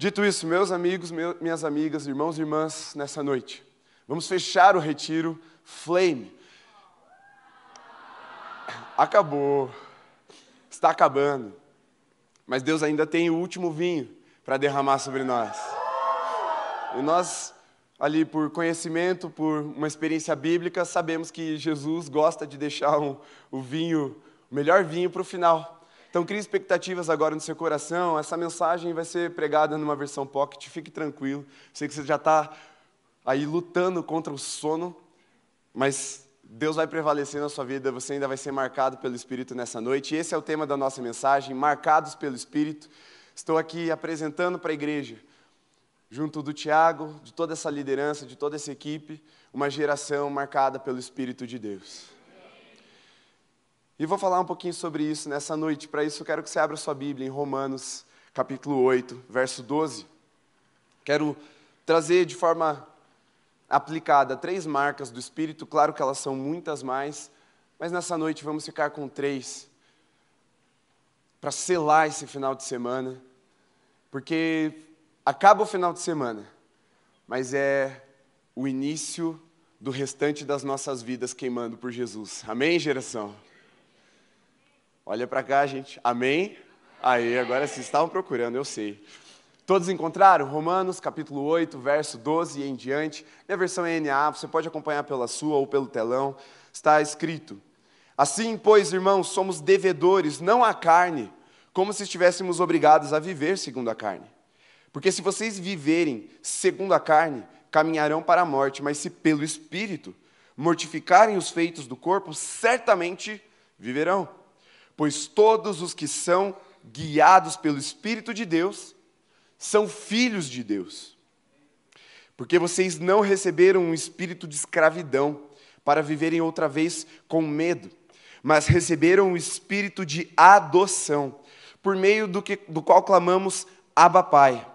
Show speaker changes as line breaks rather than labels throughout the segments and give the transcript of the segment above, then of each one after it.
Dito isso, meus amigos, minhas amigas, irmãos e irmãs, nessa noite, vamos fechar o retiro Flame. Acabou, está acabando, mas Deus ainda tem o último vinho para derramar sobre nós. E nós, ali por conhecimento, por uma experiência bíblica, sabemos que Jesus gosta de deixar um, o vinho, o melhor vinho para o final. Então, crie expectativas agora no seu coração. Essa mensagem vai ser pregada numa versão pocket, fique tranquilo. Sei que você já está aí lutando contra o sono, mas Deus vai prevalecer na sua vida, você ainda vai ser marcado pelo Espírito nessa noite. Esse é o tema da nossa mensagem, marcados pelo Espírito. Estou aqui apresentando para a igreja, junto do Tiago, de toda essa liderança, de toda essa equipe, uma geração marcada pelo Espírito de Deus. E vou falar um pouquinho sobre isso nessa noite. Para isso, eu quero que você abra sua Bíblia em Romanos, capítulo 8, verso 12. Quero trazer de forma aplicada três marcas do Espírito. Claro que elas são muitas mais, mas nessa noite vamos ficar com três para selar esse final de semana, porque acaba o final de semana, mas é o início do restante das nossas vidas queimando por Jesus. Amém, geração? Olha para cá, gente. Amém? Aí, agora vocês estavam procurando, eu sei. Todos encontraram? Romanos, capítulo 8, verso 12 e em diante. Minha versão é NA, você pode acompanhar pela sua ou pelo telão. Está escrito: Assim, pois, irmãos, somos devedores, não à carne, como se estivéssemos obrigados a viver segundo a carne. Porque se vocês viverem segundo a carne, caminharão para a morte, mas se pelo Espírito mortificarem os feitos do corpo, certamente viverão pois todos os que são guiados pelo Espírito de Deus são filhos de Deus. Porque vocês não receberam um espírito de escravidão para viverem outra vez com medo, mas receberam o espírito de adoção, por meio do, que, do qual clamamos Abba Pai.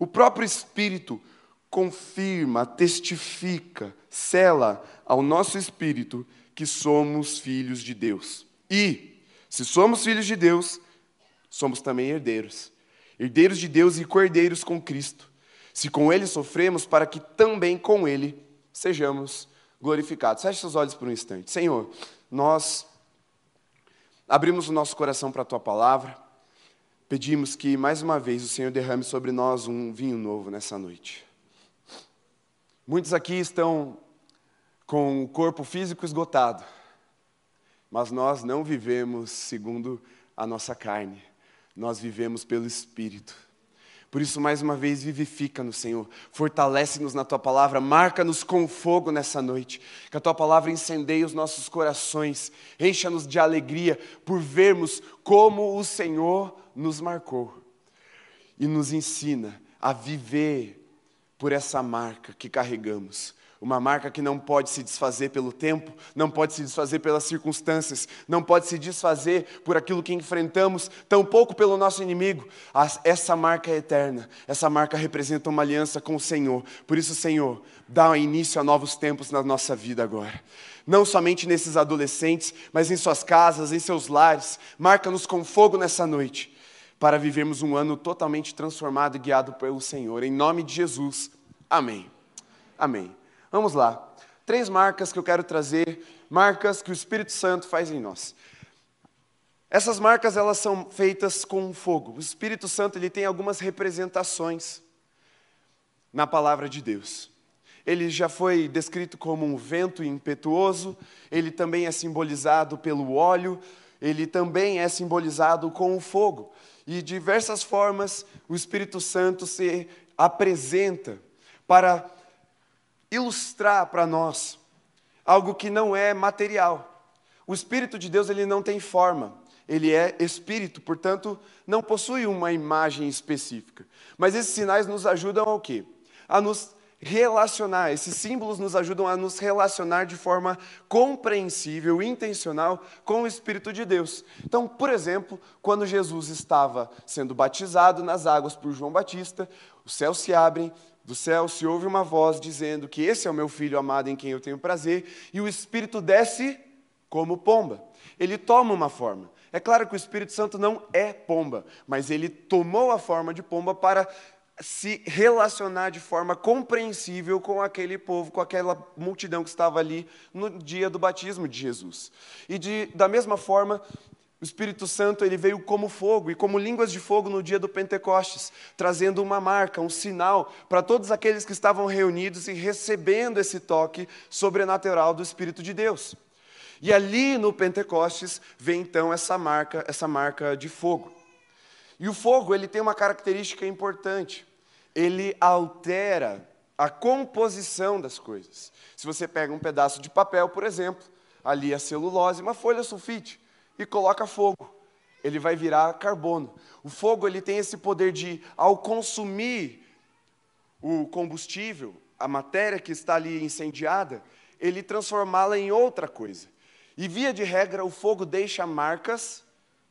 O próprio Espírito confirma, testifica, cela ao nosso espírito que somos filhos de Deus. E, se somos filhos de Deus, somos também herdeiros. Herdeiros de Deus e cordeiros com Cristo. Se com Ele sofremos, para que também com Ele sejamos glorificados. Feche seus olhos por um instante. Senhor, nós abrimos o nosso coração para a Tua palavra. Pedimos que, mais uma vez, o Senhor derrame sobre nós um vinho novo nessa noite. Muitos aqui estão com o corpo físico esgotado mas nós não vivemos segundo a nossa carne, nós vivemos pelo Espírito. Por isso, mais uma vez, vivifica-nos, Senhor. Fortalece-nos na tua palavra, marca-nos com fogo nessa noite. Que a tua palavra incendeie os nossos corações, encha-nos de alegria por vermos como o Senhor nos marcou e nos ensina a viver por essa marca que carregamos uma marca que não pode se desfazer pelo tempo, não pode se desfazer pelas circunstâncias, não pode se desfazer por aquilo que enfrentamos, tampouco pelo nosso inimigo. Essa marca é eterna, essa marca representa uma aliança com o Senhor. Por isso, Senhor, dá início a novos tempos na nossa vida agora. Não somente nesses adolescentes, mas em suas casas, em seus lares. Marca-nos com fogo nessa noite, para vivermos um ano totalmente transformado e guiado pelo Senhor. Em nome de Jesus. Amém. Amém. Vamos lá. Três marcas que eu quero trazer, marcas que o Espírito Santo faz em nós. Essas marcas elas são feitas com fogo. O Espírito Santo ele tem algumas representações na palavra de Deus. Ele já foi descrito como um vento impetuoso, ele também é simbolizado pelo óleo, ele também é simbolizado com o fogo. E diversas formas o Espírito Santo se apresenta para ilustrar para nós algo que não é material. O Espírito de Deus ele não tem forma, ele é espírito, portanto, não possui uma imagem específica. Mas esses sinais nos ajudam ao quê? A nos relacionar. Esses símbolos nos ajudam a nos relacionar de forma compreensível, intencional com o Espírito de Deus. Então, por exemplo, quando Jesus estava sendo batizado nas águas por João Batista, os céus se abrem, do céu se ouve uma voz dizendo que esse é o meu filho amado em quem eu tenho prazer, e o Espírito desce como pomba. Ele toma uma forma. É claro que o Espírito Santo não é pomba, mas ele tomou a forma de pomba para se relacionar de forma compreensível com aquele povo, com aquela multidão que estava ali no dia do batismo de Jesus. E de, da mesma forma, o Espírito Santo ele veio como fogo e como línguas de fogo no dia do Pentecostes, trazendo uma marca, um sinal para todos aqueles que estavam reunidos e recebendo esse toque sobrenatural do Espírito de Deus. E ali no Pentecostes vem então essa marca, essa marca de fogo. E o fogo, ele tem uma característica importante. Ele altera a composição das coisas. Se você pega um pedaço de papel, por exemplo, ali a celulose, uma folha sulfite, e coloca fogo, ele vai virar carbono. O fogo ele tem esse poder de, ao consumir o combustível, a matéria que está ali incendiada, ele transformá-la em outra coisa. E via de regra, o fogo deixa marcas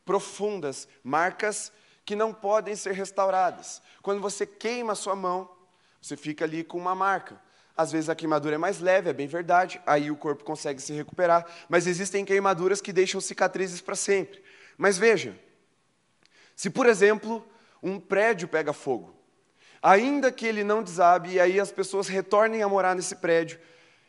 profundas, marcas que não podem ser restauradas. Quando você queima a sua mão, você fica ali com uma marca. Às vezes a queimadura é mais leve, é bem verdade, aí o corpo consegue se recuperar, mas existem queimaduras que deixam cicatrizes para sempre. Mas veja, se por exemplo um prédio pega fogo, ainda que ele não desabe e aí as pessoas retornem a morar nesse prédio,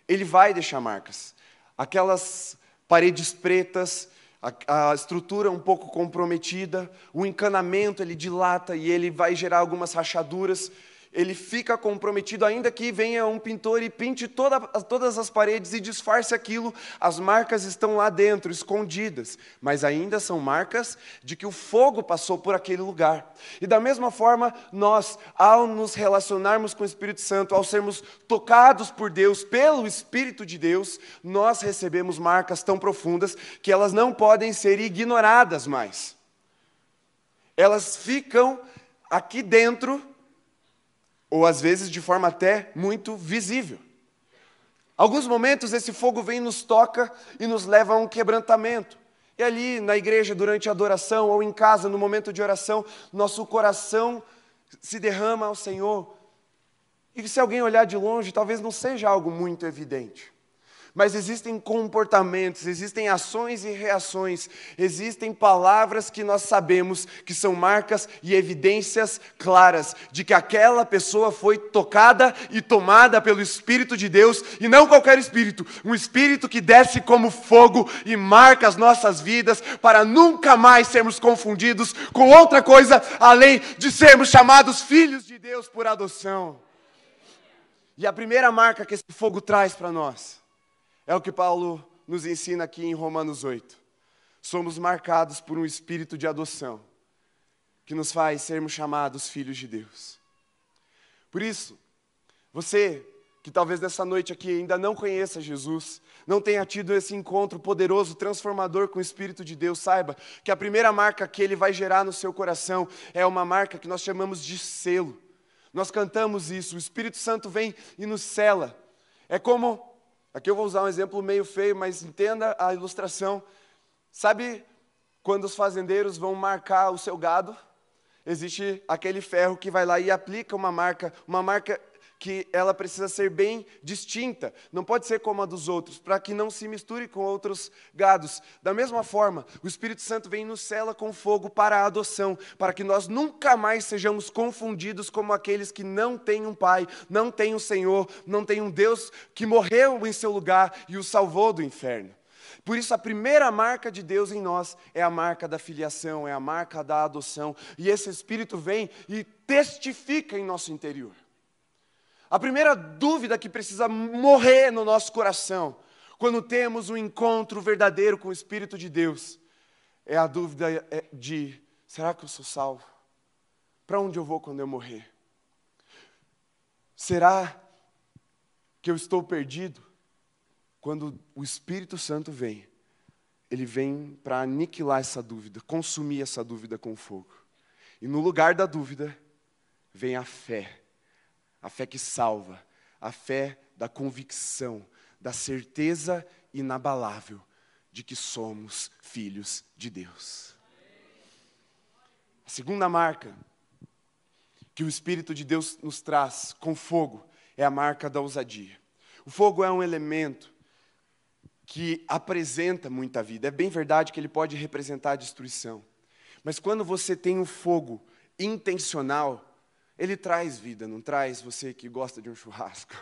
ele vai deixar marcas. Aquelas paredes pretas, a, a, estrutura um pouco comprometida, o encanamento ele dilata e ele vai gerar algumas rachaduras ele fica comprometido, ainda que venha um pintor e pinte toda, todas as paredes e disfarce aquilo, as marcas estão lá dentro, escondidas, mas ainda são marcas de que o fogo passou por aquele lugar. E da mesma forma, nós, ao nos relacionarmos com o Espírito Santo, ao sermos tocados por Deus, pelo Espírito de Deus, nós recebemos marcas tão profundas que elas não podem ser ignoradas mais. Elas ficam aqui dentro ou às vezes de forma até muito visível. Alguns momentos esse fogo vem nos toca e nos leva a um quebrantamento. E ali na igreja, durante a adoração, ou em casa, no momento de oração, nosso coração se derrama ao Senhor. E se alguém olhar de longe, talvez não seja algo muito evidente. Mas existem comportamentos, existem ações e reações, existem palavras que nós sabemos que são marcas e evidências claras de que aquela pessoa foi tocada e tomada pelo Espírito de Deus, e não qualquer espírito, um espírito que desce como fogo e marca as nossas vidas para nunca mais sermos confundidos com outra coisa além de sermos chamados filhos de Deus por adoção. E a primeira marca que esse fogo traz para nós é o que Paulo nos ensina aqui em Romanos 8. Somos marcados por um espírito de adoção que nos faz sermos chamados filhos de Deus. Por isso, você que talvez nessa noite aqui ainda não conheça Jesus, não tenha tido esse encontro poderoso, transformador com o Espírito de Deus, saiba que a primeira marca que ele vai gerar no seu coração é uma marca que nós chamamos de selo. Nós cantamos isso, o Espírito Santo vem e nos cela. É como Aqui eu vou usar um exemplo meio feio, mas entenda a ilustração. Sabe quando os fazendeiros vão marcar o seu gado? Existe aquele ferro que vai lá e aplica uma marca, uma marca que ela precisa ser bem distinta, não pode ser como a dos outros, para que não se misture com outros gados. Da mesma forma, o Espírito Santo vem nos cela com fogo para a adoção, para que nós nunca mais sejamos confundidos como aqueles que não têm um Pai, não têm um Senhor, não têm um Deus que morreu em seu lugar e o salvou do inferno. Por isso, a primeira marca de Deus em nós é a marca da filiação, é a marca da adoção. E esse Espírito vem e testifica em nosso interior. A primeira dúvida que precisa morrer no nosso coração, quando temos um encontro verdadeiro com o Espírito de Deus, é a dúvida é de: será que eu sou salvo? Para onde eu vou quando eu morrer? Será que eu estou perdido? Quando o Espírito Santo vem, ele vem para aniquilar essa dúvida, consumir essa dúvida com fogo. E no lugar da dúvida, vem a fé a fé que salva, a fé da convicção, da certeza inabalável de que somos filhos de Deus. A segunda marca que o Espírito de Deus nos traz com fogo é a marca da ousadia. O fogo é um elemento que apresenta muita vida. É bem verdade que ele pode representar a destruição. Mas quando você tem o um fogo intencional, ele traz vida, não traz você que gosta de um churrasco.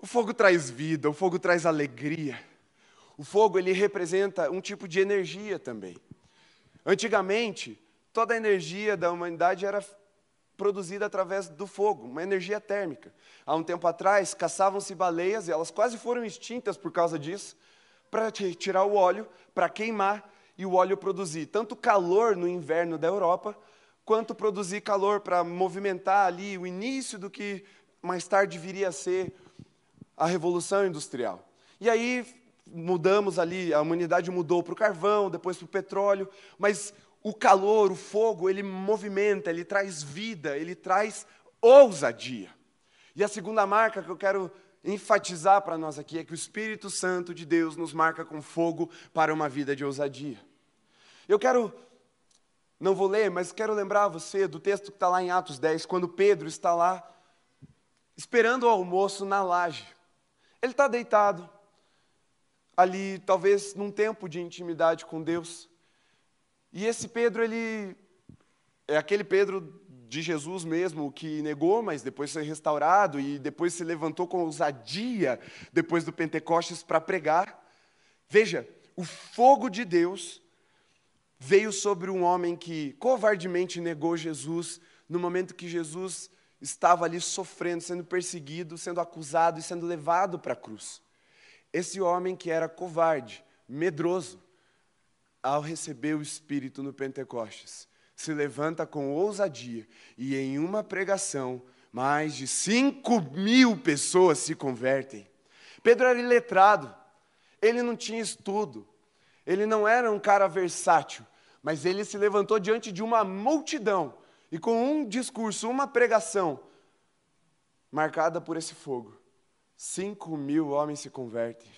O fogo traz vida, o fogo traz alegria. O fogo ele representa um tipo de energia também. Antigamente, toda a energia da humanidade era produzida através do fogo, uma energia térmica. Há um tempo atrás, caçavam-se baleias e elas quase foram extintas por causa disso, para tirar o óleo, para queimar e o óleo produzir tanto calor no inverno da Europa, quanto produzir calor para movimentar ali o início do que mais tarde viria a ser a Revolução Industrial. E aí mudamos ali, a humanidade mudou para o carvão, depois para o petróleo, mas o calor, o fogo, ele movimenta, ele traz vida, ele traz ousadia. E a segunda marca que eu quero enfatizar para nós aqui é que o Espírito Santo de Deus nos marca com fogo para uma vida de ousadia. Eu quero, não vou ler, mas quero lembrar você do texto que está lá em Atos 10, quando Pedro está lá esperando o almoço na laje. Ele está deitado ali, talvez num tempo de intimidade com Deus. E esse Pedro, ele é aquele Pedro de Jesus mesmo que negou, mas depois foi restaurado e depois se levantou com ousadia depois do Pentecostes para pregar. Veja, o fogo de Deus veio sobre um homem que covardemente negou Jesus no momento que Jesus estava ali sofrendo, sendo perseguido, sendo acusado e sendo levado para a cruz. Esse homem que era covarde, medroso, ao receber o Espírito no Pentecostes, se levanta com ousadia e em uma pregação, mais de cinco mil pessoas se convertem. Pedro era iletrado, ele não tinha estudo, ele não era um cara versátil, mas ele se levantou diante de uma multidão e com um discurso, uma pregação, marcada por esse fogo, cinco mil homens se convertem.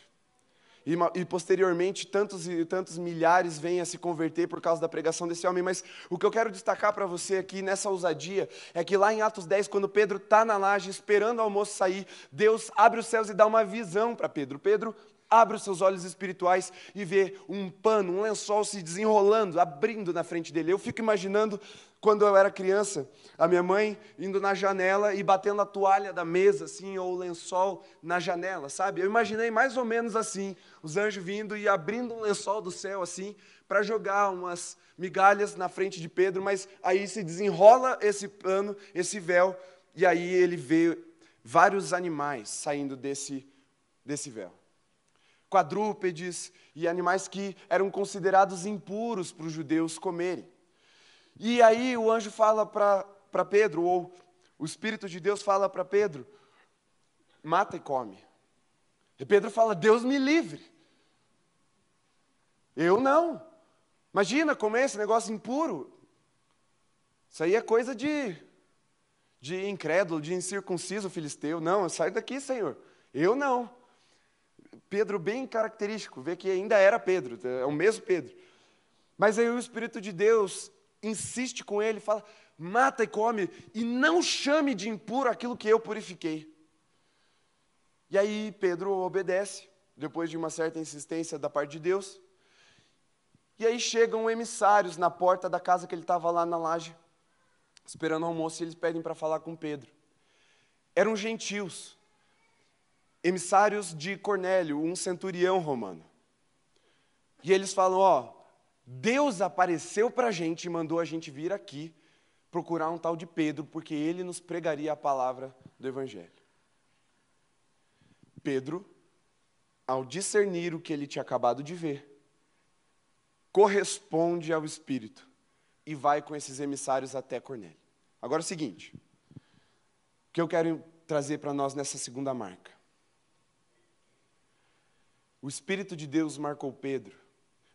E, e, posteriormente, tantos e tantos milhares vêm a se converter por causa da pregação desse homem. Mas o que eu quero destacar para você aqui nessa ousadia é que lá em Atos 10, quando Pedro está na laje esperando o almoço sair, Deus abre os céus e dá uma visão para Pedro. Pedro abre os seus olhos espirituais e vê um pano, um lençol se desenrolando, abrindo na frente dele. Eu fico imaginando quando eu era criança, a minha mãe indo na janela e batendo a toalha da mesa, assim, ou o lençol na janela, sabe? Eu imaginei mais ou menos assim, os anjos vindo e abrindo um lençol do céu, assim, para jogar umas migalhas na frente de Pedro, mas aí se desenrola esse pano, esse véu, e aí ele vê vários animais saindo desse, desse véu quadrúpedes e animais que eram considerados impuros para os judeus comerem. E aí o anjo fala para Pedro, ou o Espírito de Deus fala para Pedro: mata e come. E Pedro fala: Deus me livre. Eu não. Imagina comer esse negócio impuro. Isso aí é coisa de, de incrédulo, de incircunciso filisteu. Não, sai daqui, Senhor. Eu não. Pedro bem característico, vê que ainda era Pedro, é o mesmo Pedro. Mas aí o Espírito de Deus insiste com ele, fala: mata e come, e não chame de impuro aquilo que eu purifiquei. E aí Pedro obedece, depois de uma certa insistência da parte de Deus. E aí chegam emissários na porta da casa que ele estava lá na laje, esperando o almoço, e eles pedem para falar com Pedro. Eram gentios, emissários de Cornélio, um centurião romano. E eles falam: Ó, Deus apareceu para a gente e mandou a gente vir aqui procurar um tal de Pedro, porque ele nos pregaria a palavra do Evangelho. Pedro, ao discernir o que ele tinha acabado de ver, corresponde ao Espírito e vai com esses emissários até Cornélio. Agora é o seguinte: o que eu quero trazer para nós nessa segunda marca? O Espírito de Deus marcou Pedro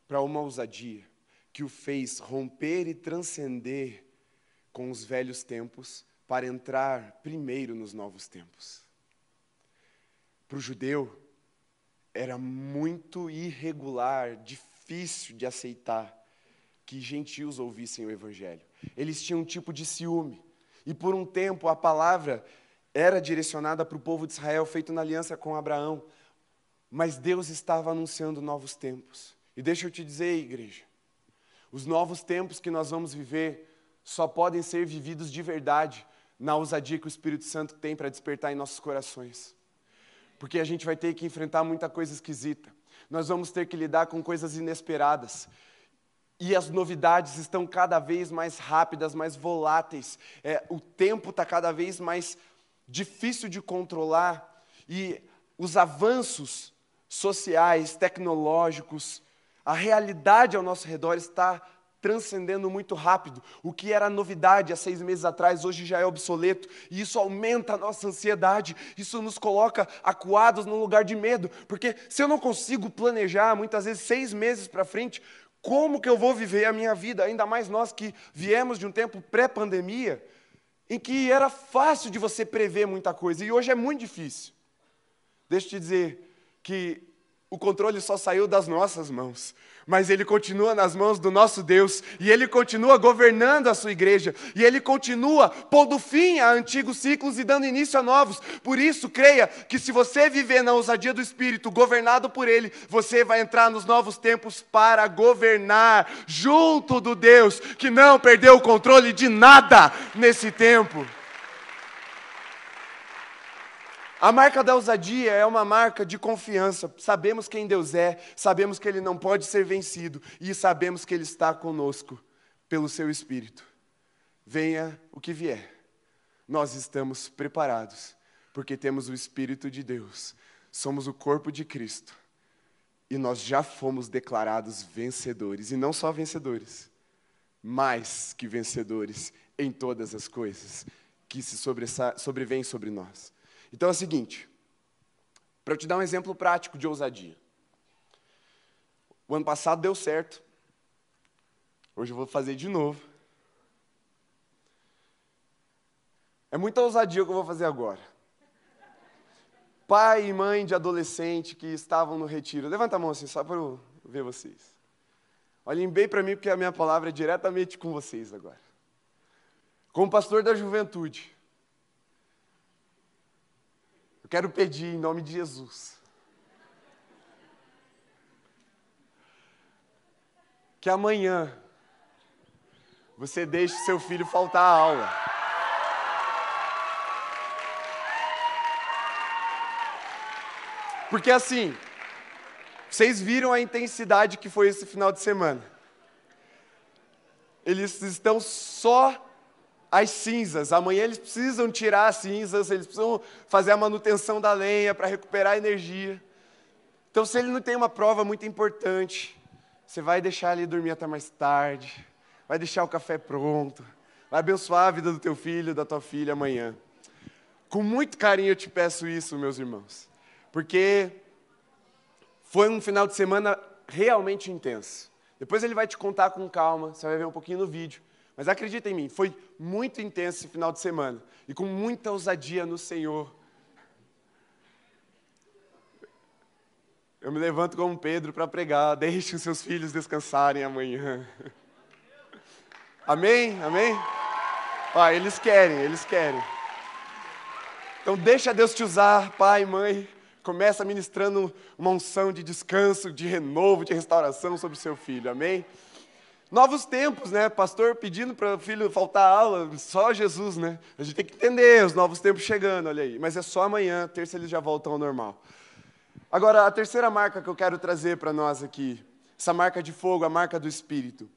para uma ousadia que o fez romper e transcender com os velhos tempos para entrar primeiro nos novos tempos. Para o judeu, era muito irregular, difícil de aceitar que gentios ouvissem o Evangelho. Eles tinham um tipo de ciúme. E por um tempo a palavra era direcionada para o povo de Israel, feito na aliança com Abraão. Mas Deus estava anunciando novos tempos. E deixa eu te dizer, igreja, Os novos tempos que nós vamos viver só podem ser vividos de verdade na ousadia que o Espírito Santo tem para despertar em nossos corações. Porque a gente vai ter que enfrentar muita coisa esquisita. Nós vamos ter que lidar com coisas inesperadas. E as novidades estão cada vez mais rápidas, mais voláteis. É, o tempo está cada vez mais difícil de controlar. E os avanços sociais, tecnológicos, a realidade ao nosso redor está transcendendo muito rápido. O que era novidade há seis meses atrás, hoje já é obsoleto. E isso aumenta a nossa ansiedade. Isso nos coloca acuados num lugar de medo. Porque se eu não consigo planejar, muitas vezes, seis meses para frente, como que eu vou viver a minha vida? Ainda mais nós que viemos de um tempo pré-pandemia, em que era fácil de você prever muita coisa. E hoje é muito difícil. Deixa eu te dizer que o controle só saiu das nossas mãos mas ele continua nas mãos do nosso Deus, e ele continua governando a sua igreja, e ele continua pondo fim a antigos ciclos e dando início a novos. Por isso, creia que se você viver na ousadia do Espírito, governado por ele, você vai entrar nos novos tempos para governar junto do Deus que não perdeu o controle de nada nesse tempo. A marca da ousadia é uma marca de confiança. Sabemos quem Deus é, sabemos que Ele não pode ser vencido e sabemos que Ele está conosco pelo Seu Espírito. Venha o que vier, nós estamos preparados, porque temos o Espírito de Deus, somos o corpo de Cristo e nós já fomos declarados vencedores, e não só vencedores, mais que vencedores em todas as coisas que se sobrevêm sobre nós. Então é o seguinte, para eu te dar um exemplo prático de ousadia. O ano passado deu certo. Hoje eu vou fazer de novo. É muita ousadia o que eu vou fazer agora. Pai e mãe de adolescente que estavam no retiro. Levanta a mão assim, só para eu ver vocês. Olhem bem para mim, porque a minha palavra é diretamente com vocês agora. Como pastor da juventude, eu quero pedir em nome de Jesus. Que amanhã você deixe seu filho faltar a aula. Porque assim, vocês viram a intensidade que foi esse final de semana. Eles estão só as cinzas. Amanhã eles precisam tirar as cinzas, eles precisam fazer a manutenção da lenha para recuperar a energia. Então, se ele não tem uma prova muito importante, você vai deixar ele dormir até mais tarde, vai deixar o café pronto, vai abençoar a vida do teu filho, da tua filha amanhã. Com muito carinho eu te peço isso, meus irmãos, porque foi um final de semana realmente intenso. Depois ele vai te contar com calma, você vai ver um pouquinho no vídeo. Mas acredita em mim, foi muito intenso esse final de semana e com muita ousadia no Senhor. Eu me levanto como Pedro para pregar, deixe os seus filhos descansarem amanhã. Amém? Amém? Ó, eles querem, eles querem. Então deixa Deus te usar, pai, mãe. Começa ministrando uma unção de descanso, de renovo, de restauração sobre o seu filho. Amém? Novos tempos, né? Pastor pedindo para o filho faltar aula, só Jesus, né? A gente tem que entender os novos tempos chegando, olha aí. Mas é só amanhã, terça eles já voltam ao normal. Agora, a terceira marca que eu quero trazer para nós aqui, essa marca de fogo, a marca do Espírito.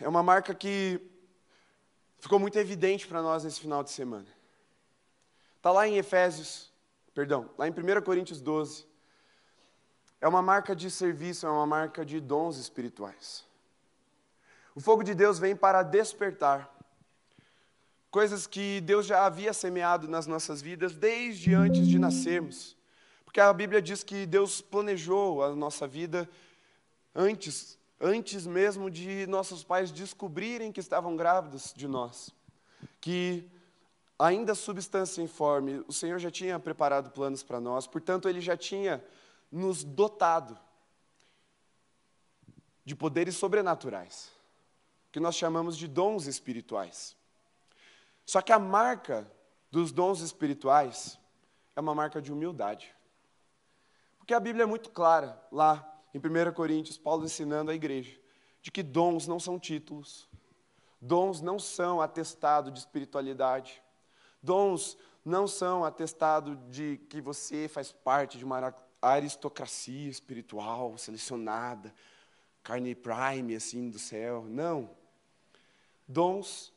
É uma marca que ficou muito evidente para nós nesse final de semana. Está lá em Efésios, perdão, lá em 1 Coríntios 12. É uma marca de serviço, é uma marca de dons espirituais. O fogo de Deus vem para despertar coisas que Deus já havia semeado nas nossas vidas desde antes de nascermos. Porque a Bíblia diz que Deus planejou a nossa vida antes, antes mesmo de nossos pais descobrirem que estavam grávidos de nós. Que ainda substância informe, o Senhor já tinha preparado planos para nós, portanto, Ele já tinha nos dotado de poderes sobrenaturais, que nós chamamos de dons espirituais. Só que a marca dos dons espirituais é uma marca de humildade. Porque a Bíblia é muito clara lá em 1 Coríntios, Paulo ensinando a igreja de que dons não são títulos, dons não são atestado de espiritualidade, dons não são atestado de que você faz parte de uma aristocracia espiritual selecionada, carne prime assim do céu. Não. Dons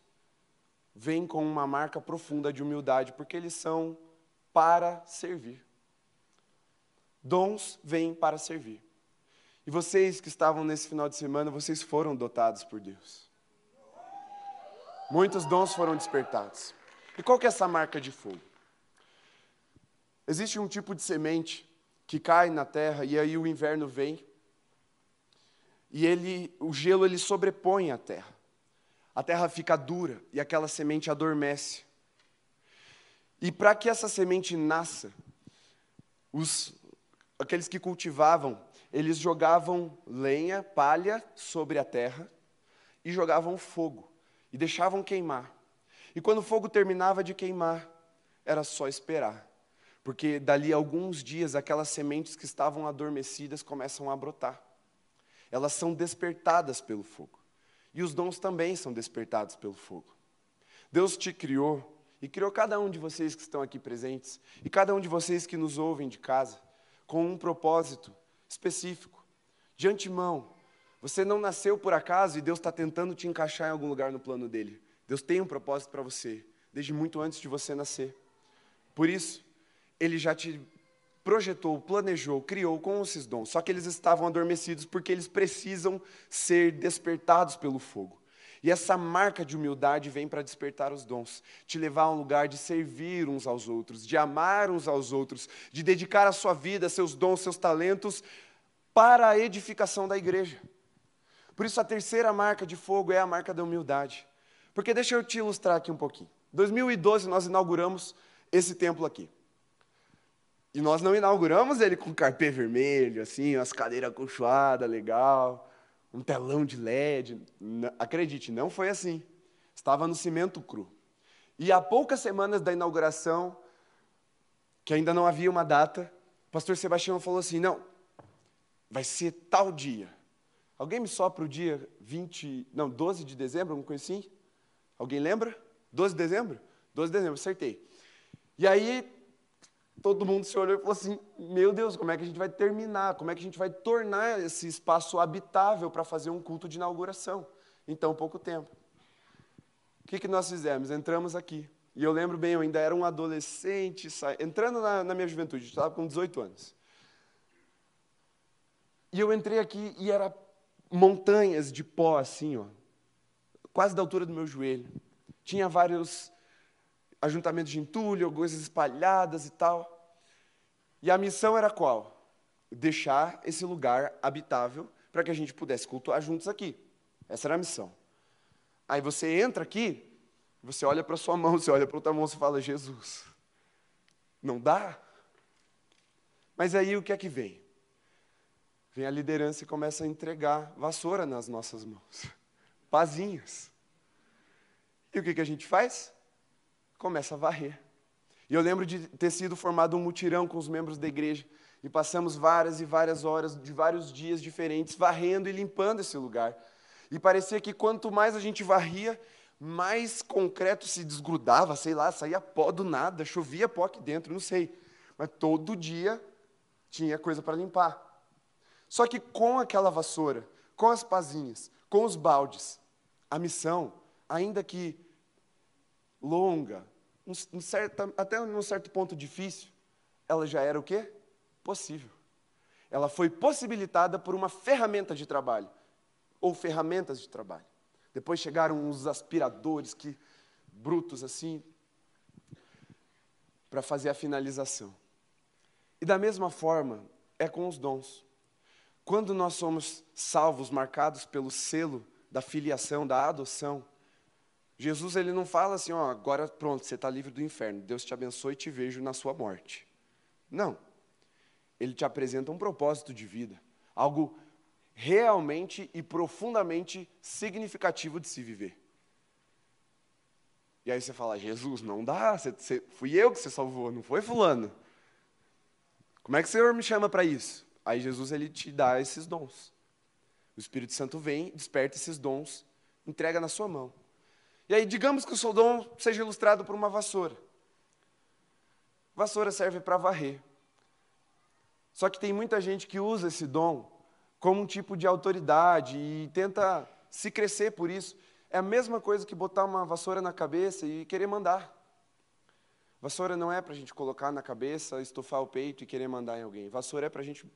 vêm com uma marca profunda de humildade, porque eles são para servir. Dons vêm para servir. E vocês que estavam nesse final de semana, vocês foram dotados por Deus. Muitos dons foram despertados. E qual que é essa marca de fogo? Existe um tipo de semente que cai na terra e aí o inverno vem e ele, o gelo ele sobrepõe a terra. A terra fica dura e aquela semente adormece. E para que essa semente nasça, os, aqueles que cultivavam, eles jogavam lenha, palha sobre a terra e jogavam fogo e deixavam queimar. E quando o fogo terminava de queimar, era só esperar, porque dali a alguns dias aquelas sementes que estavam adormecidas começam a brotar. Elas são despertadas pelo fogo. E os dons também são despertados pelo fogo. Deus te criou e criou cada um de vocês que estão aqui presentes e cada um de vocês que nos ouvem de casa com um propósito específico. De antemão, você não nasceu por acaso e Deus está tentando te encaixar em algum lugar no plano dele. Deus tem um propósito para você, desde muito antes de você nascer. Por isso, Ele já te projetou, planejou, criou com esses dons. Só que eles estavam adormecidos porque eles precisam ser despertados pelo fogo. E essa marca de humildade vem para despertar os dons, te levar a um lugar de servir uns aos outros, de amar uns aos outros, de dedicar a sua vida, seus dons, seus talentos para a edificação da igreja. Por isso, a terceira marca de fogo é a marca da humildade. Porque deixa eu te ilustrar aqui um pouquinho. 2012 nós inauguramos esse templo aqui. E nós não inauguramos ele com carpê vermelho, assim, umas cadeiras acolchoadas, legal, um telão de LED. Acredite, não foi assim. Estava no cimento cru. E há poucas semanas da inauguração, que ainda não havia uma data, o pastor Sebastião falou assim: não, vai ser tal dia. Alguém me sopra o dia 20, não, 12 de dezembro, alguma coisa assim? Alguém lembra? 12 de dezembro? 12 de dezembro, acertei. E aí, todo mundo se olhou e falou assim: Meu Deus, como é que a gente vai terminar? Como é que a gente vai tornar esse espaço habitável para fazer um culto de inauguração em tão pouco tempo? O que, que nós fizemos? Entramos aqui. E eu lembro bem, eu ainda era um adolescente, entrando na, na minha juventude, estava com 18 anos. E eu entrei aqui e era montanhas de pó, assim, ó, quase da altura do meu joelho. Tinha vários ajuntamentos de entulho, coisas espalhadas e tal. E a missão era qual? Deixar esse lugar habitável para que a gente pudesse cultuar juntos aqui. Essa era a missão. Aí você entra aqui, você olha para sua mão, você olha para outra mão, você fala: Jesus, não dá? Mas aí o que é que vem? Vem a liderança e começa a entregar vassoura nas nossas mãos pazinhos. E o que, que a gente faz? Começa a varrer. E eu lembro de ter sido formado um mutirão com os membros da igreja. E passamos várias e várias horas, de vários dias diferentes, varrendo e limpando esse lugar. E parecia que quanto mais a gente varria, mais concreto se desgrudava, sei lá, saía pó do nada, chovia pó aqui dentro, não sei. Mas todo dia tinha coisa para limpar. Só que com aquela vassoura, com as pazinhas, com os baldes, a missão, ainda que longa, um, certo, até um certo ponto difícil, ela já era o quê? Possível. Ela foi possibilitada por uma ferramenta de trabalho, ou ferramentas de trabalho. Depois chegaram os aspiradores que brutos assim para fazer a finalização. E da mesma forma é com os dons. Quando nós somos salvos, marcados pelo selo da filiação, da adoção. Jesus ele não fala assim, ó, agora pronto, você está livre do inferno, Deus te abençoe e te vejo na sua morte. Não. Ele te apresenta um propósito de vida, algo realmente e profundamente significativo de se viver. E aí você fala, Jesus, não dá, você, você, fui eu que você salvou, não foi fulano. Como é que o Senhor me chama para isso? Aí Jesus ele te dá esses dons. O Espírito Santo vem, desperta esses dons, entrega na sua mão. E aí, digamos que o dom seja ilustrado por uma vassoura. Vassoura serve para varrer. Só que tem muita gente que usa esse dom como um tipo de autoridade e tenta se crescer por isso. É a mesma coisa que botar uma vassoura na cabeça e querer mandar. Vassoura não é para a gente colocar na cabeça, estufar o peito e querer mandar em alguém. Vassoura é para a gente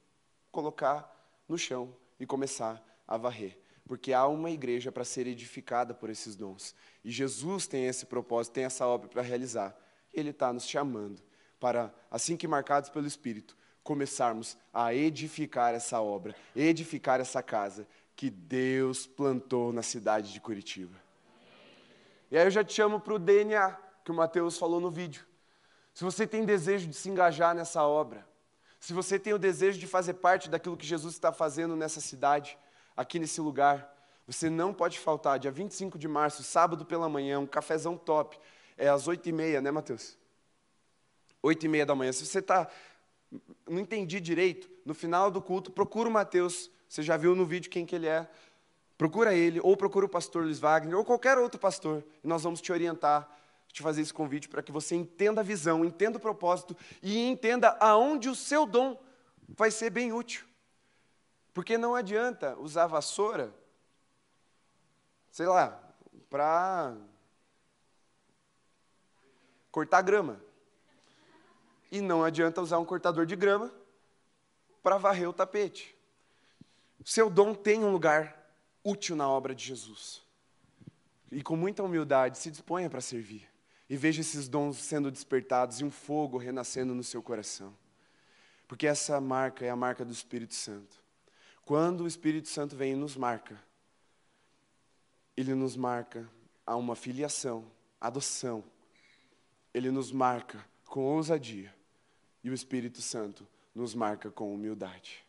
colocar no chão e começar a varrer. Porque há uma igreja para ser edificada por esses dons. E Jesus tem esse propósito, tem essa obra para realizar. Ele está nos chamando para, assim que marcados pelo Espírito, começarmos a edificar essa obra, edificar essa casa que Deus plantou na cidade de Curitiba. E aí eu já te chamo para o DNA, que o Mateus falou no vídeo. Se você tem desejo de se engajar nessa obra, se você tem o desejo de fazer parte daquilo que Jesus está fazendo nessa cidade, aqui nesse lugar, você não pode faltar, dia 25 de março, sábado pela manhã, um cafezão top. É às 8h30, né, Mateus? 8h30 da manhã. Se você está. Não entendi direito, no final do culto, procura o Mateus você já viu no vídeo quem que ele é. Procura ele, ou procura o pastor Luiz Wagner, ou qualquer outro pastor, e nós vamos te orientar, te fazer esse convite para que você entenda a visão, entenda o propósito e entenda aonde o seu dom vai ser bem útil. Porque não adianta usar vassoura, sei lá, para cortar grama. E não adianta usar um cortador de grama para varrer o tapete. Seu dom tem um lugar útil na obra de Jesus. E com muita humildade, se disponha para servir. E veja esses dons sendo despertados e um fogo renascendo no seu coração. Porque essa marca é a marca do Espírito Santo. Quando o Espírito Santo vem e nos marca, ele nos marca a uma filiação, adoção. Ele nos marca com ousadia. E o Espírito Santo nos marca com humildade.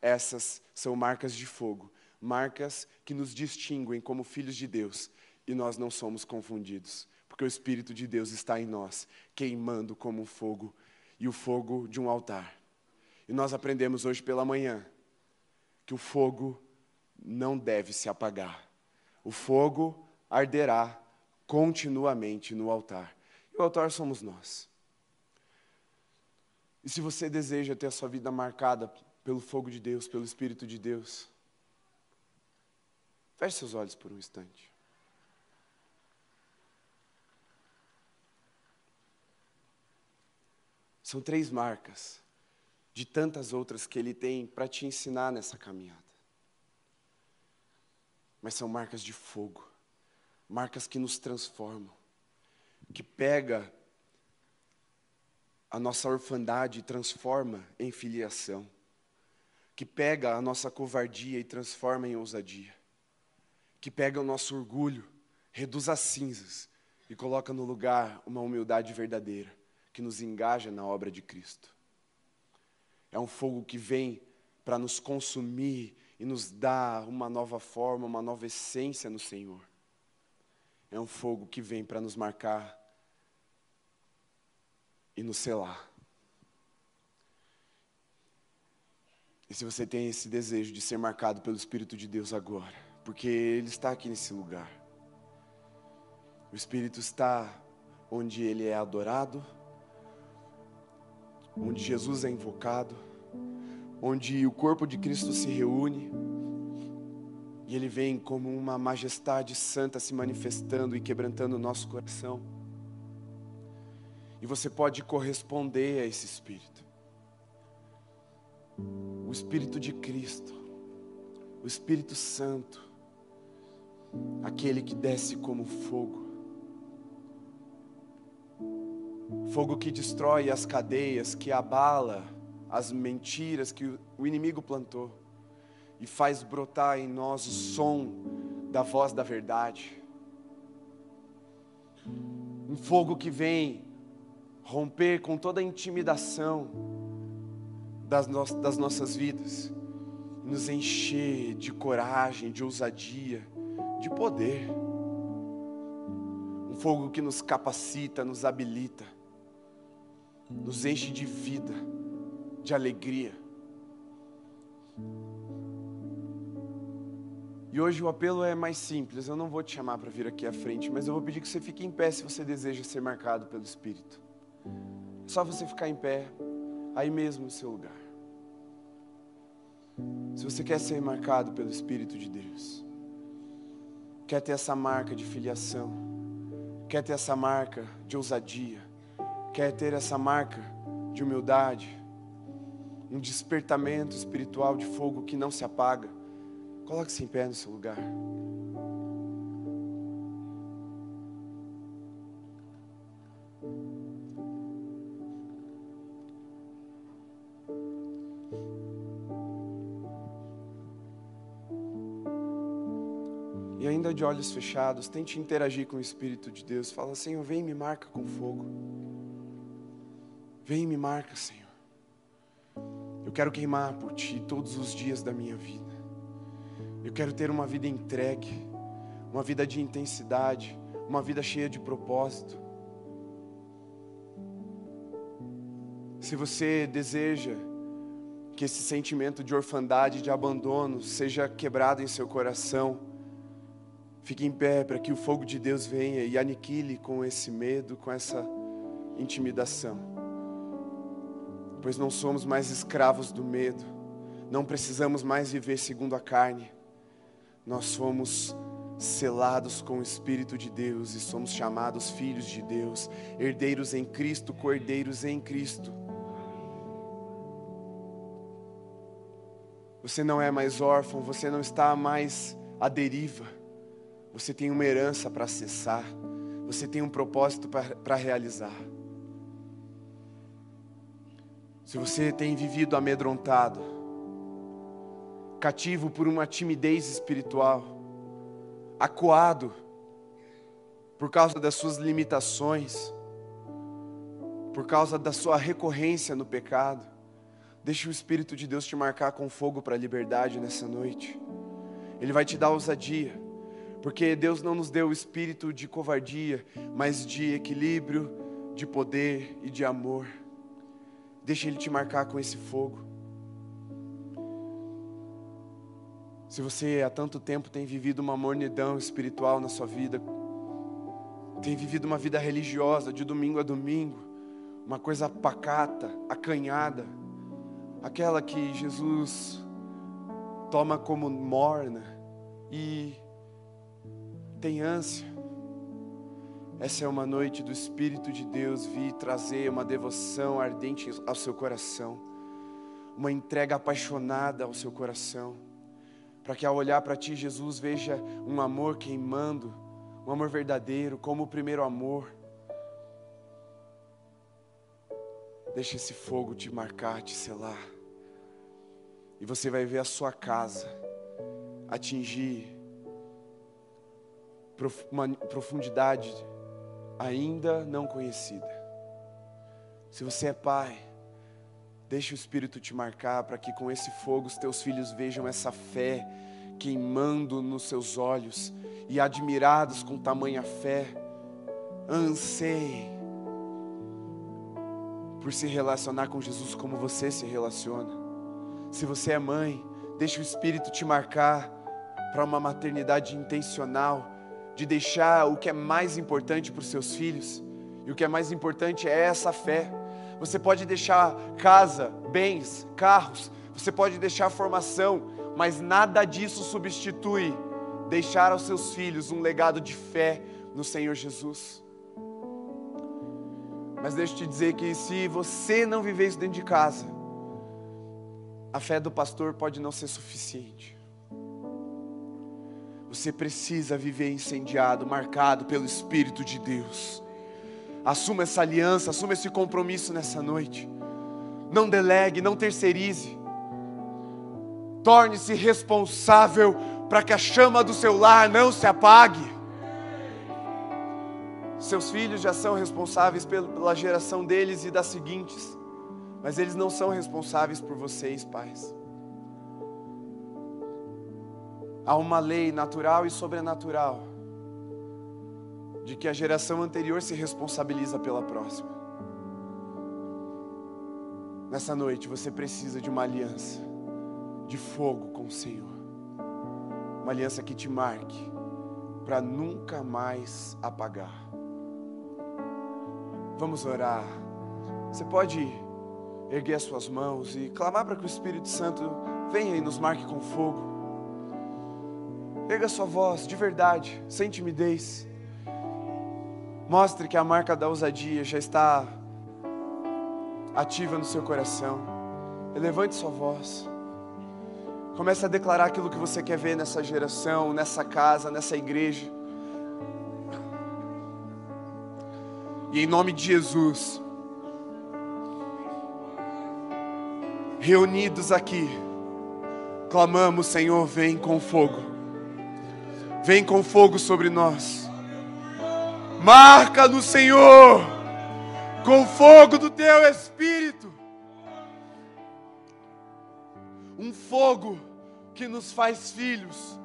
Essas são marcas de fogo, marcas que nos distinguem como filhos de Deus e nós não somos confundidos, porque o Espírito de Deus está em nós, queimando como fogo e o fogo de um altar. E nós aprendemos hoje pela manhã que o fogo não deve se apagar, o fogo arderá continuamente no altar. E o altar somos nós. E se você deseja ter a sua vida marcada pelo fogo de Deus, pelo Espírito de Deus. Feche seus olhos por um instante. São três marcas de tantas outras que Ele tem para te ensinar nessa caminhada. Mas são marcas de fogo, marcas que nos transformam, que pega a nossa orfandade e transforma em filiação que pega a nossa covardia e transforma em ousadia, que pega o nosso orgulho, reduz a cinzas e coloca no lugar uma humildade verdadeira, que nos engaja na obra de Cristo. É um fogo que vem para nos consumir e nos dar uma nova forma, uma nova essência no Senhor. É um fogo que vem para nos marcar e nos selar. E se você tem esse desejo de ser marcado pelo Espírito de Deus agora, porque Ele está aqui nesse lugar. O Espírito está onde Ele é adorado, onde Jesus é invocado, onde o corpo de Cristo se reúne, e Ele vem como uma majestade santa se manifestando e quebrantando o nosso coração. E você pode corresponder a esse Espírito o Espírito de Cristo, o Espírito Santo, aquele que desce como fogo, fogo que destrói as cadeias, que abala as mentiras que o inimigo plantou e faz brotar em nós o som da voz da verdade. Um fogo que vem romper com toda a intimidação, das, no das nossas vidas, nos encher de coragem, de ousadia, de poder. Um fogo que nos capacita, nos habilita, nos enche de vida, de alegria. E hoje o apelo é mais simples. Eu não vou te chamar para vir aqui à frente, mas eu vou pedir que você fique em pé se você deseja ser marcado pelo Espírito. É só você ficar em pé, aí mesmo no seu lugar. Se você quer ser marcado pelo Espírito de Deus, quer ter essa marca de filiação, quer ter essa marca de ousadia, quer ter essa marca de humildade, um despertamento espiritual de fogo que não se apaga, coloque-se em pé no seu lugar. E ainda de olhos fechados, tente interagir com o Espírito de Deus. Fala, Senhor, vem e me marca com fogo. Vem e me marca, Senhor. Eu quero queimar por Ti todos os dias da minha vida. Eu quero ter uma vida entregue, uma vida de intensidade, uma vida cheia de propósito. Se você deseja que esse sentimento de orfandade, de abandono, seja quebrado em seu coração, fique em pé para que o fogo de Deus venha e aniquile com esse medo, com essa intimidação. Pois não somos mais escravos do medo, não precisamos mais viver segundo a carne, nós somos selados com o Espírito de Deus e somos chamados filhos de Deus, herdeiros em Cristo, cordeiros em Cristo. Você não é mais órfão, você não está mais à deriva. Você tem uma herança para acessar, você tem um propósito para realizar. Se você tem vivido amedrontado, cativo por uma timidez espiritual, acuado por causa das suas limitações, por causa da sua recorrência no pecado, deixe o Espírito de Deus te marcar com fogo para a liberdade nessa noite. Ele vai te dar ousadia, porque Deus não nos deu o espírito de covardia, mas de equilíbrio, de poder e de amor. Deixa Ele te marcar com esse fogo. Se você há tanto tempo tem vivido uma mornidão espiritual na sua vida, tem vivido uma vida religiosa de domingo a domingo, uma coisa pacata, acanhada, aquela que Jesus toma como morna e tem ânsia. Essa é uma noite do Espírito de Deus vir trazer uma devoção ardente ao seu coração, uma entrega apaixonada ao seu coração, para que ao olhar para ti, Jesus veja um amor queimando, um amor verdadeiro, como o primeiro amor. Deixa esse fogo te marcar, te selar, e você vai ver a sua casa atingir profundidade ainda não conhecida. Se você é pai, deixe o Espírito te marcar para que com esse fogo os teus filhos vejam essa fé queimando nos seus olhos e admirados com tamanha fé, anseiem por se relacionar com Jesus como você se relaciona. Se você é mãe, deixe o Espírito te marcar para uma maternidade intencional de deixar o que é mais importante para os seus filhos. E o que é mais importante é essa fé. Você pode deixar casa, bens, carros, você pode deixar formação, mas nada disso substitui deixar aos seus filhos um legado de fé no Senhor Jesus. Mas deixa eu te dizer que se você não viver isso dentro de casa, a fé do pastor pode não ser suficiente. Você precisa viver incendiado, marcado pelo Espírito de Deus. Assuma essa aliança, assuma esse compromisso nessa noite. Não delegue, não terceirize. Torne-se responsável para que a chama do seu lar não se apague. Seus filhos já são responsáveis pela geração deles e das seguintes, mas eles não são responsáveis por vocês, pais. Há uma lei natural e sobrenatural de que a geração anterior se responsabiliza pela próxima. Nessa noite você precisa de uma aliança, de fogo com o Senhor. Uma aliança que te marque para nunca mais apagar. Vamos orar. Você pode erguer as suas mãos e clamar para que o Espírito Santo venha e nos marque com fogo. Erga sua voz de verdade, sem timidez. Mostre que a marca da ousadia já está ativa no seu coração. Levante sua voz. Comece a declarar aquilo que você quer ver nessa geração, nessa casa, nessa igreja. E em nome de Jesus, reunidos aqui, clamamos, Senhor, vem com fogo. Vem com fogo sobre nós. Marca no Senhor, com fogo do teu espírito. Um fogo que nos faz filhos,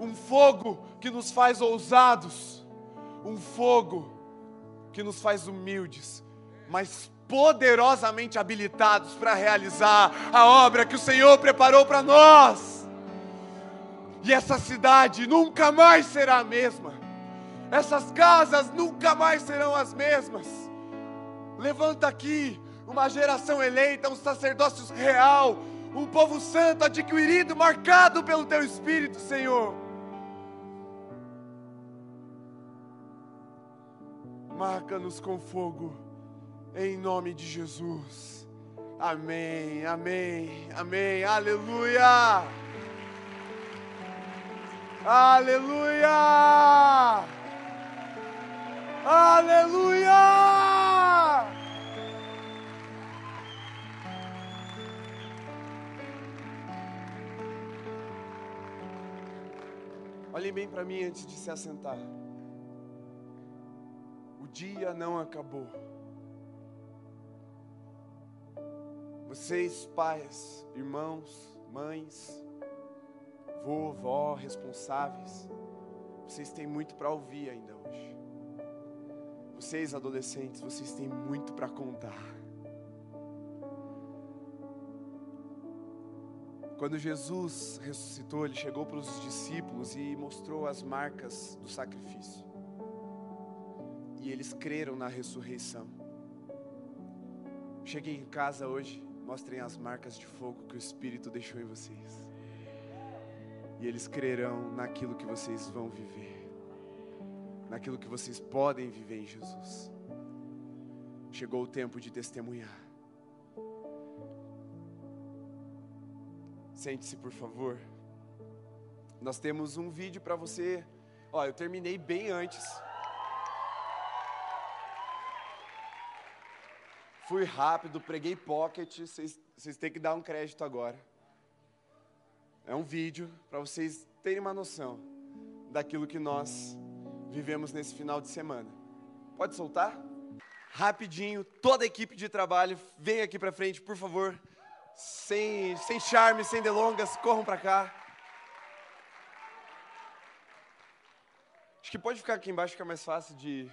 um fogo que nos faz ousados, um fogo que nos faz humildes, mas poderosamente habilitados para realizar a obra que o Senhor preparou para nós. E essa cidade nunca mais será a mesma, essas casas nunca mais serão as mesmas. Levanta aqui uma geração eleita, um sacerdócio real, um povo santo, adquirido, marcado pelo teu Espírito, Senhor. Marca-nos com fogo, em nome de Jesus. Amém, amém, amém, aleluia! Aleluia! Aleluia! Olhem bem para mim antes de se assentar. O dia não acabou. Vocês, pais, irmãos, mães, vovó, responsáveis, vocês têm muito para ouvir ainda hoje. Vocês, adolescentes, vocês têm muito para contar. Quando Jesus ressuscitou, ele chegou para os discípulos e mostrou as marcas do sacrifício. E eles creram na ressurreição. Cheguem em casa hoje, mostrem as marcas de fogo que o Espírito deixou em vocês. E eles crerão naquilo que vocês vão viver, naquilo que vocês podem viver em Jesus. Chegou o tempo de testemunhar. Sente-se, por favor. Nós temos um vídeo para você. Ó, eu terminei bem antes. Fui rápido, preguei pocket. Vocês têm que dar um crédito agora. É um vídeo para vocês terem uma noção daquilo que nós vivemos nesse final de semana. Pode soltar? Rapidinho, toda a equipe de trabalho, vem aqui para frente, por favor sem, sem charme, sem delongas, corram para cá. Acho que pode ficar aqui embaixo, fica mais fácil de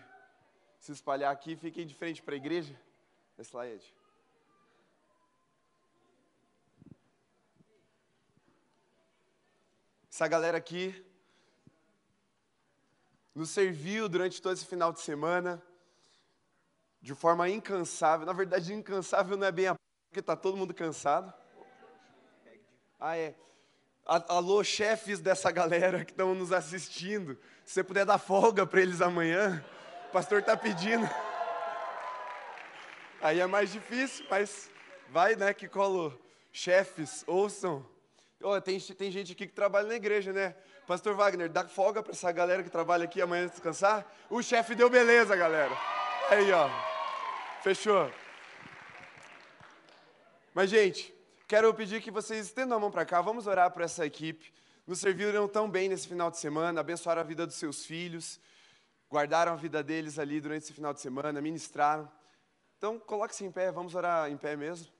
se espalhar aqui. Fiquem de frente para a igreja. Desce lá, Ed. Essa galera aqui nos serviu durante todo esse final de semana de forma incansável. Na verdade, incansável não é bem a porque está todo mundo cansado. Ah, é. Alô, chefes dessa galera que estão nos assistindo. Se você puder dar folga para eles amanhã, o pastor está pedindo. Aí é mais difícil, mas vai, né, que colo. Chefes, ouçam. Oh, tem, tem gente aqui que trabalha na igreja, né? Pastor Wagner, dá folga para essa galera que trabalha aqui amanhã descansar? O chefe deu beleza, galera. Aí, ó. Fechou. Mas, gente, quero pedir que vocês estendam a mão para cá, vamos orar por essa equipe. Nos serviram tão bem nesse final de semana, abençoaram a vida dos seus filhos, guardaram a vida deles ali durante esse final de semana, ministraram. Então, coloque-se em pé, vamos orar em pé mesmo.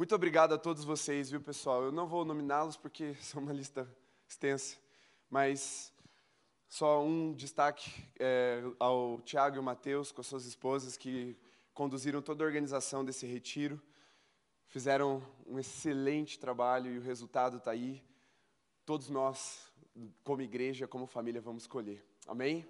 Muito obrigado a todos vocês, viu, pessoal? Eu não vou nominá-los porque são uma lista extensa, mas só um destaque é, ao Tiago e ao Mateus com as suas esposas que conduziram toda a organização desse retiro. fizeram um excelente trabalho e o resultado está aí. Todos nós, como igreja, como família, vamos colher. Amém?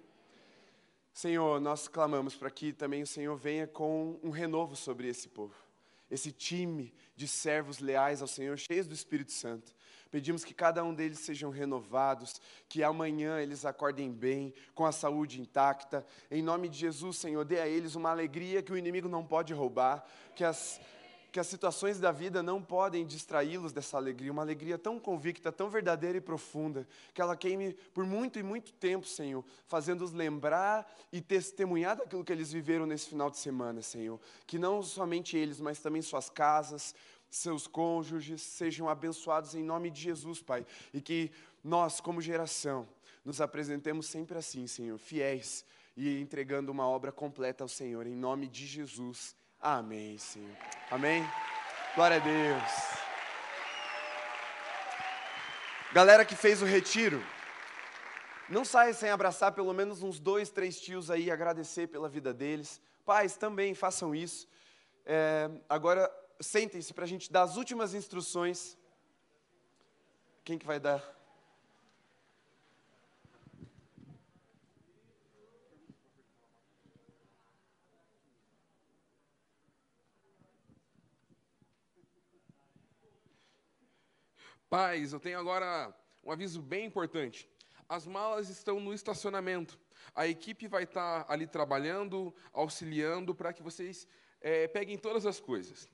Senhor, nós clamamos para que também o Senhor venha com um renovo sobre esse povo esse time de servos leais ao Senhor, cheios do Espírito Santo. Pedimos que cada um deles sejam renovados, que amanhã eles acordem bem, com a saúde intacta. Em nome de Jesus, Senhor, dê a eles uma alegria que o inimigo não pode roubar, que as que as situações da vida não podem distraí-los dessa alegria, uma alegria tão convicta, tão verdadeira e profunda, que ela queime por muito e muito tempo, Senhor, fazendo-os lembrar e testemunhar daquilo que eles viveram nesse final de semana, Senhor. Que não somente eles, mas também suas casas, seus cônjuges sejam abençoados em nome de Jesus, Pai, e que nós, como geração, nos apresentemos sempre assim, Senhor, fiéis e entregando uma obra completa ao Senhor, em nome de Jesus. Amém, Senhor. Amém? Glória a Deus. Galera que fez o retiro, não saia sem abraçar pelo menos uns dois, três tios aí, agradecer pela vida deles. Pais, também façam isso. É, agora, sentem-se para a gente dar as últimas instruções. Quem que vai dar?
Pais, eu tenho agora um aviso bem importante. As malas estão no estacionamento. A equipe vai estar ali trabalhando, auxiliando para que vocês é, peguem todas as coisas.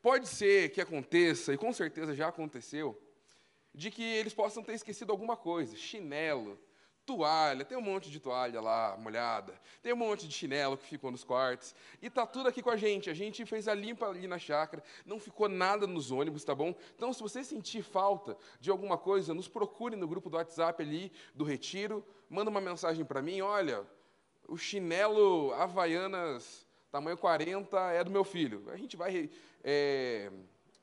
Pode ser que aconteça, e com certeza já aconteceu, de que eles possam ter esquecido alguma coisa, chinelo, toalha, tem um monte de toalha lá molhada, tem um monte de chinelo que ficou nos quartos, e tá tudo aqui com a gente. A gente fez a limpa ali na chácara, não ficou nada nos ônibus, tá bom? Então, se você sentir falta de alguma coisa, nos procure no grupo do WhatsApp ali do Retiro, manda uma mensagem para mim, olha, o chinelo Havaianas tamanho 40 é do meu filho. A gente vai é,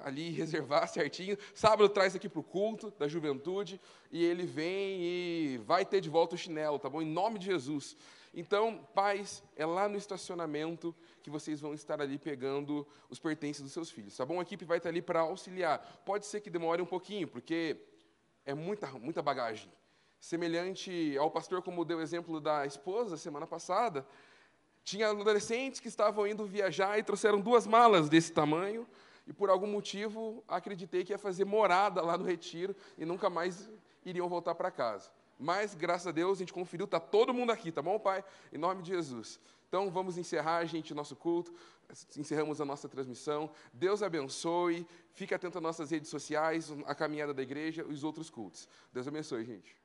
ali reservar certinho. Sábado traz aqui para o culto da juventude e ele vem e vai ter de volta o chinelo, tá bom? Em nome de Jesus. Então, pais, é lá no estacionamento que vocês vão estar ali pegando os pertences dos seus filhos, tá bom? A equipe vai estar ali para auxiliar. Pode ser que demore um pouquinho, porque é muita, muita bagagem. Semelhante ao pastor, como deu o exemplo da esposa semana passada, tinha adolescentes que estavam indo viajar e trouxeram duas malas desse tamanho, e por algum motivo acreditei que ia fazer morada lá no retiro e nunca mais iriam voltar para casa. Mas, graças a Deus, a gente conferiu, está todo mundo aqui, tá bom, Pai? Em nome de Jesus. Então, vamos encerrar, gente, nosso culto. Encerramos a nossa transmissão. Deus abençoe. Fique atento às nossas redes sociais, a caminhada da igreja os outros cultos. Deus abençoe, gente.